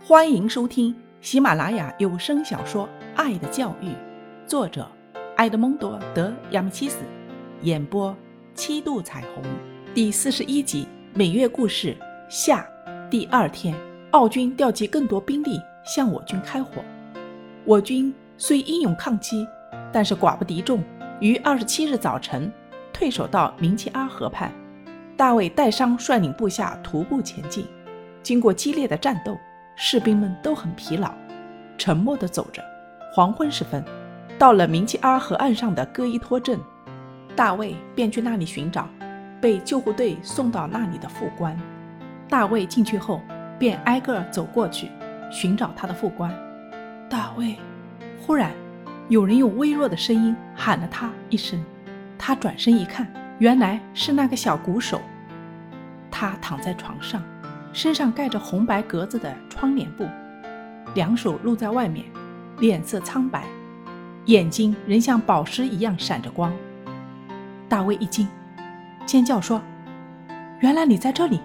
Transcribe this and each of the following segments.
欢迎收听喜马拉雅有声小说《爱的教育》，作者埃德蒙多·德亚米契斯，演播七度彩虹，第四十一集每月故事下。第二天，奥军调集更多兵力向我军开火，我军虽英勇抗击，但是寡不敌众，于二十七日早晨退守到明奇阿河畔。大卫带伤率领部下徒步前进，经过激烈的战斗。士兵们都很疲劳，沉默地走着。黄昏时分，到了明基阿河岸上的戈伊托镇，大卫便去那里寻找被救护队送到那里的副官。大卫进去后，便挨个走过去寻找他的副官。大卫，忽然有人用微弱的声音喊了他一声，他转身一看，原来是那个小鼓手。他躺在床上。身上盖着红白格子的窗帘布，两手露在外面，脸色苍白，眼睛仍像宝石一样闪着光。大卫一惊，尖叫说：“原来你在这里！”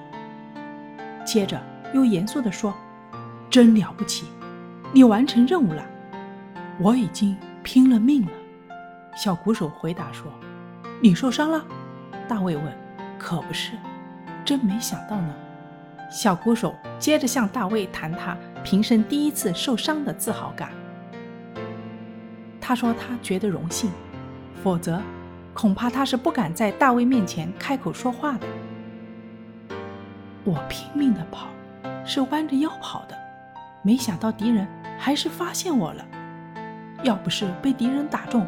接着又严肃地说：“真了不起，你完成任务了。我已经拼了命了。”小鼓手回答说：“你受伤了？”大卫问：“可不是，真没想到呢。”小鼓手接着向大卫谈他平生第一次受伤的自豪感。他说他觉得荣幸，否则恐怕他是不敢在大卫面前开口说话的。我拼命的跑，是弯着腰跑的，没想到敌人还是发现我了。要不是被敌人打中，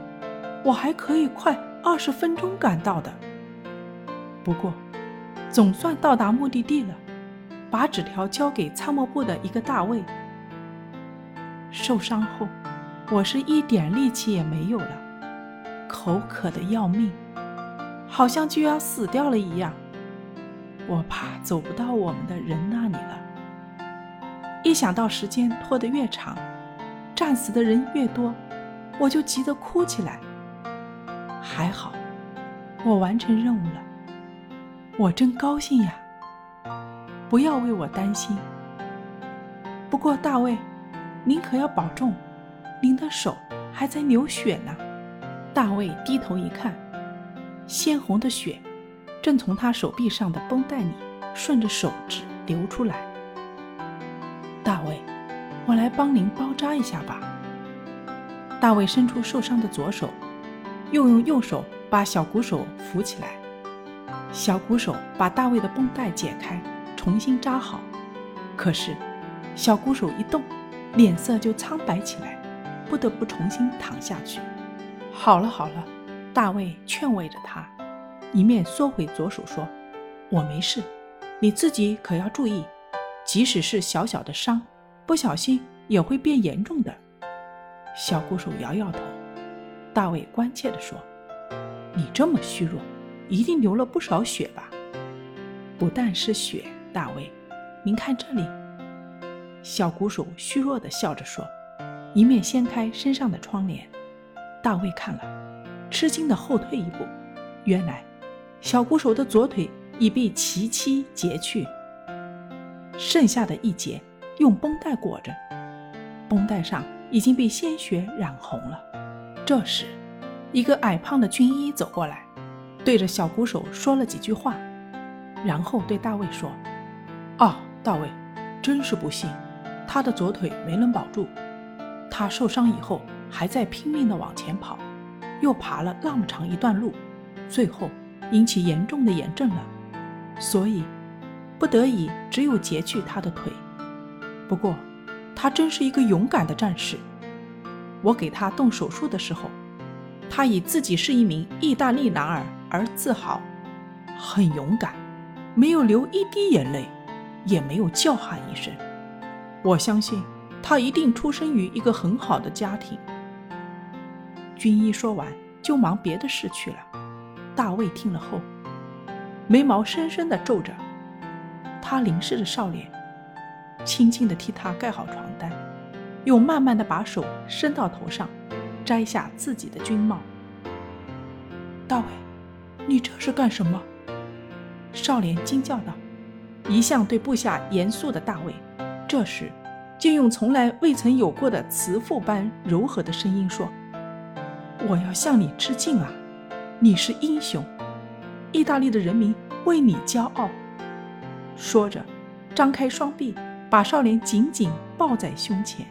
我还可以快二十分钟赶到的。不过，总算到达目的地了。把纸条交给参谋部的一个大尉。受伤后，我是一点力气也没有了，口渴的要命，好像就要死掉了一样。我怕走不到我们的人那里了。一想到时间拖得越长，战死的人越多，我就急得哭起来。还好，我完成任务了，我真高兴呀。不要为我担心。不过，大卫，您可要保重，您的手还在流血呢。大卫低头一看，鲜红的血正从他手臂上的绷带里顺着手指流出来。大卫，我来帮您包扎一下吧。大卫伸出受伤的左手，又用右手把小鼓手扶起来。小鼓手把大卫的绷带解开。重新扎好，可是小鼓手一动，脸色就苍白起来，不得不重新躺下去。好了好了，大卫劝慰着他，一面缩回左手说：“我没事，你自己可要注意，即使是小小的伤，不小心也会变严重的。”小鼓手摇摇头。大卫关切地说：“你这么虚弱，一定流了不少血吧？不但是血。”大卫，您看这里。小鼓手虚弱地笑着说，一面掀开身上的窗帘。大卫看了，吃惊地后退一步。原来，小鼓手的左腿已被齐齐截去，剩下的一截用绷带裹着，绷带上已经被鲜血染红了。这时，一个矮胖的军医走过来，对着小鼓手说了几句话，然后对大卫说。哦，大卫，真是不幸，他的左腿没能保住。他受伤以后还在拼命地往前跑，又爬了那么长一段路，最后引起严重的炎症了，所以不得已只有截去他的腿。不过，他真是一个勇敢的战士。我给他动手术的时候，他以自己是一名意大利男儿而自豪，很勇敢，没有流一滴眼泪。也没有叫喊一声。我相信他一定出生于一个很好的家庭。军医说完，就忙别的事去了。大卫听了后，眉毛深深的皱着。他凝视着少年，轻轻的替他盖好床单，又慢慢的把手伸到头上，摘下自己的军帽。大卫，你这是干什么？少年惊叫道。一向对部下严肃的大卫，这时竟用从来未曾有过的慈父般柔和的声音说：“我要向你致敬啊！你是英雄，意大利的人民为你骄傲。”说着，张开双臂，把少年紧紧抱在胸前。